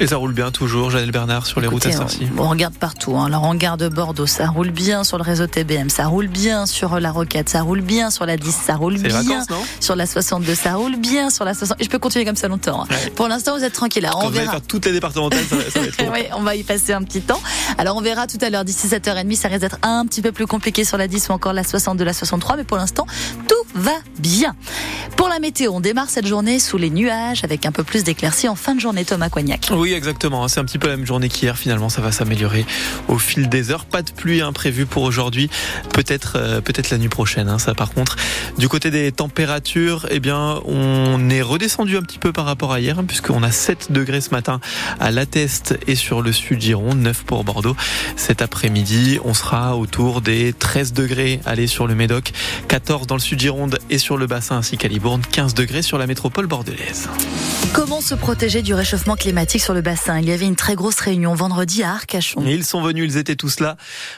Et ça roule bien toujours, Janelle Bernard, sur les routes à sortie. On, regarde partout. Hein. Alors on regarde Bordeaux, ça roule bien sur le réseau TBM, ça roule bien sur la Roquette, ça roule bien sur la 10, ça roule bien sur la 62, ça roule bien sur la 60. Je peux continuer comme ça longtemps. Hein. Pour l'instant, vous êtes tranquille. Quand on verra. faire toutes les départementales, ça va, être oui, on va y passer un petit temps. Alors on verra tout à l'heure, d'ici 7h30, ça risque d'être un petit peu plus compliqué sur la 10 ou encore la 62, la 63, mais pour l'instant, tout va bien. Pour la météo, on démarre cette journée sous les nuages avec un peu plus d'éclaircies en fin de journée, Thomas Coignac. Oui, exactement. C'est un petit peu la même journée qu'hier. Finalement, ça va s'améliorer au fil des heures. Pas de pluie imprévue pour aujourd'hui. Peut-être, euh, peut-être la nuit prochaine. Hein, ça, par contre, du côté des températures, eh bien, on est redescendu un petit peu par rapport à hier, hein, puisqu'on a 7 degrés ce matin à l'Atest et sur le sud Gironde, 9 pour Bordeaux. Cet après-midi, on sera autour des 13 degrés aller sur le Médoc, 14 dans le sud Gironde et sur le bassin ainsi qu'à Libourne, 15 degrés sur la métropole bordelaise. Comment se protéger du réchauffement climatique sur le bassin? Il y avait une très grosse réunion vendredi à Arcachon. Et ils sont venus, ils étaient tous là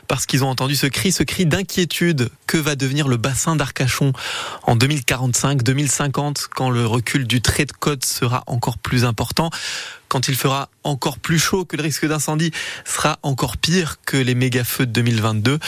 parce qu'ils ont entendu ce cri, ce cri d'inquiétude. Que va devenir le bassin d'Arcachon en 2045, 2050, quand le recul du trait de côte sera encore plus important? Quand il fera encore plus chaud, que le risque d'incendie sera encore pire que les méga feux de 2022.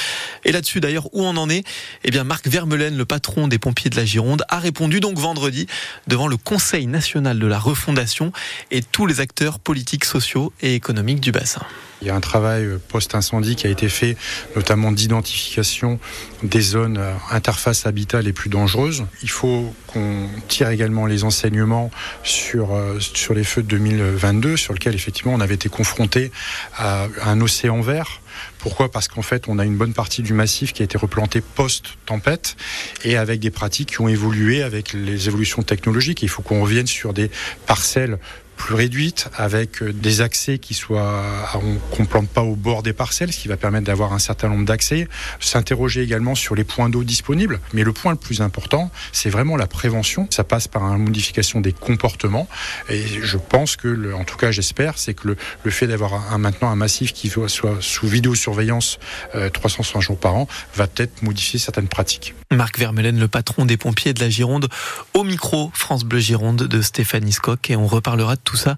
Et là-dessus, d'ailleurs, où on en est? Eh bien, Marc Vermeulen, le patron des pompiers de la Gironde, a répondu donc vendredi devant le Conseil national de la refondation et tous les acteurs politiques, sociaux et économiques du bassin. Il y a un travail post-incendie qui a été fait, notamment d'identification des zones interface habitat les plus dangereuses. Il faut qu'on tire également les enseignements sur, euh, sur les feux de 2022, sur lesquels effectivement on avait été confronté à un océan vert. Pourquoi? Parce qu'en fait, on a une bonne partie du massif qui a été replanté post-tempête et avec des pratiques qui ont évolué avec les évolutions technologiques. Il faut qu'on revienne sur des parcelles plus réduite, avec euh, des accès qui soient, qu'on plante pas au bord des parcelles, ce qui va permettre d'avoir un certain nombre d'accès. S'interroger également sur les points d'eau disponibles. Mais le point le plus important, c'est vraiment la prévention. Ça passe par une modification des comportements. Et je pense que, en tout cas, j'espère, c'est que le, fait d'avoir maintenant un massif qui soit sous vidéosurveillance euh, 360 jours par an va peut-être modifier certaines pratiques. Marc Vermeulen, le patron des pompiers de la Gironde, au micro France Bleu Gironde de Stéphanie Scott. Et on reparlera tout ça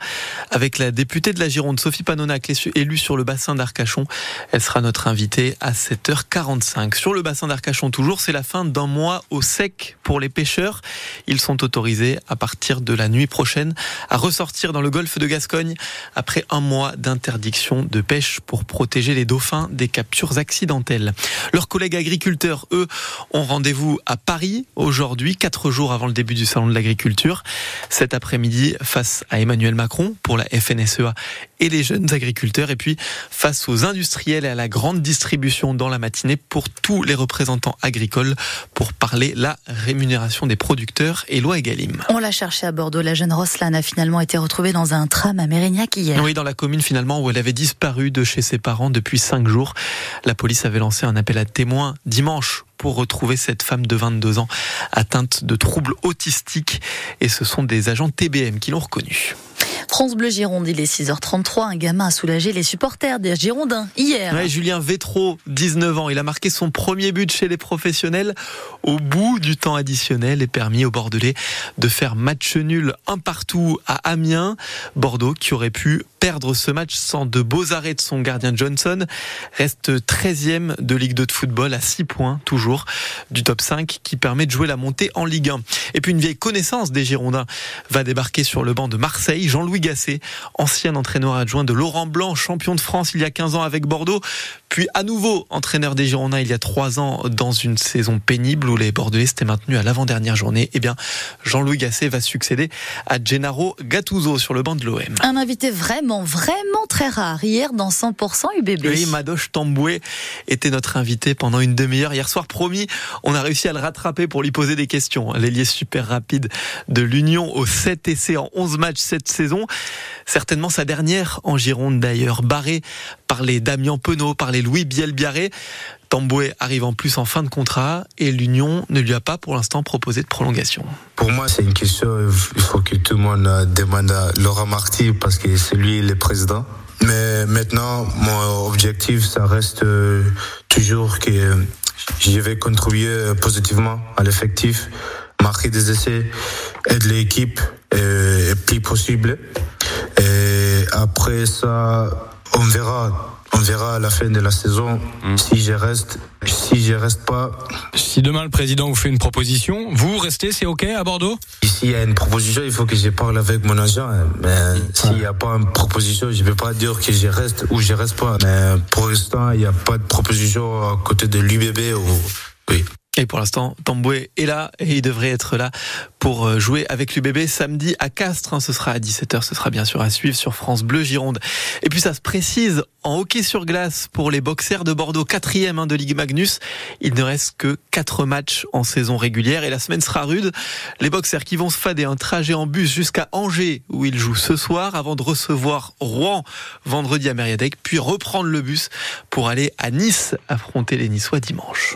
avec la députée de la Gironde, Sophie Panonac, élue sur le bassin d'Arcachon. Elle sera notre invitée à 7h45. Sur le bassin d'Arcachon, toujours, c'est la fin d'un mois au sec pour les pêcheurs. Ils sont autorisés à partir de la nuit prochaine à ressortir dans le golfe de Gascogne après un mois d'interdiction de pêche pour protéger les dauphins des captures accidentelles. Leurs collègues agriculteurs, eux, ont rendez-vous à Paris aujourd'hui, quatre jours avant le début du salon de l'agriculture. Cet après-midi, face à Emmanuel Emmanuel Macron pour la FNSEA et les jeunes agriculteurs. Et puis face aux industriels et à la grande distribution dans la matinée pour tous les représentants agricoles pour parler la rémunération des producteurs et loi Egalim. On l'a cherché à Bordeaux. La jeune Roslane a finalement été retrouvée dans un tram à Mérignac hier. Oui, dans la commune finalement où elle avait disparu de chez ses parents depuis cinq jours. La police avait lancé un appel à témoins dimanche pour retrouver cette femme de 22 ans atteinte de troubles autistiques et ce sont des agents TBM qui l'ont reconnue. France Bleu Gironde, il est 6h33. Un gamin a soulagé les supporters des Girondins hier. Julien Vétro, 19 ans, il a marqué son premier but chez les professionnels au bout du temps additionnel et permis aux Bordelais de faire match nul un partout à Amiens. Bordeaux qui aurait pu perdre ce match sans de beaux arrêts de son gardien Johnson reste 13e de Ligue 2 de football à 6 points toujours du top 5 qui permet de jouer la montée en Ligue 1. Et puis une vieille connaissance des Girondins va débarquer sur le banc de Marseille, Jean-Louis Ancien entraîneur adjoint de Laurent Blanc, champion de France il y a 15 ans avec Bordeaux, puis à nouveau entraîneur des Girondins il y a 3 ans dans une saison pénible où les Bordelais s'étaient maintenus à l'avant-dernière journée. Eh bien, Jean-Louis Gasset va succéder à Gennaro Gattuso sur le banc de l'OM. Un invité vraiment, vraiment très rare hier dans 100% UBB. Oui, Madoche Tamboué était notre invité pendant une demi-heure hier soir. Promis, on a réussi à le rattraper pour lui poser des questions. L'ailier super rapide de l'Union au 7 essais en 11 matchs cette saison. Certainement sa dernière en Gironde d'ailleurs, barré par les Damien Penaud, par les Louis Bielbiaré. Tamboué arrive en plus en fin de contrat et l'Union ne lui a pas pour l'instant proposé de prolongation. Pour moi, c'est une question, il faut que tout le monde demande à Laurent Marty parce que c'est lui le président. Mais maintenant, mon objectif, ça reste euh, toujours que je vais contribuer positivement à l'effectif, marquer des essais, aider l'équipe le plus possible. Et après ça, on verra. On verra à la fin de la saison Mm. si je reste. Si je reste pas, Si demain le président vous fait une proposition, vous restez, c'est ok à Bordeaux? S'il y a une proposition, il faut que je parle avec mon agent. hein. Mais s'il n'y a pas une proposition, je ne peux pas dire que je reste ou je reste pas. Mais pour l'instant, il n'y a pas de proposition à côté de l'UBB. Ou... Oui. Et pour l'instant, Tamboué est là et il devrait être là pour euh, jouer avec l'UBB samedi à Castres. hein. Ce sera à 17h, ce sera bien sûr à suivre sur France Bleu Gironde. Et puis ça se précise, en hockey sur glace pour les boxers de Bordeaux, quatrième hein, de Ligue Magnus, il ne reste que quatre matchs en saison régulière et la semaine sera rude. Les boxers qui vont se fader un trajet en bus jusqu'à Angers où ils jouent ce soir avant de recevoir Rouen vendredi à Mériadec, puis reprendre le bus pour aller à Nice affronter les Niçois dimanche.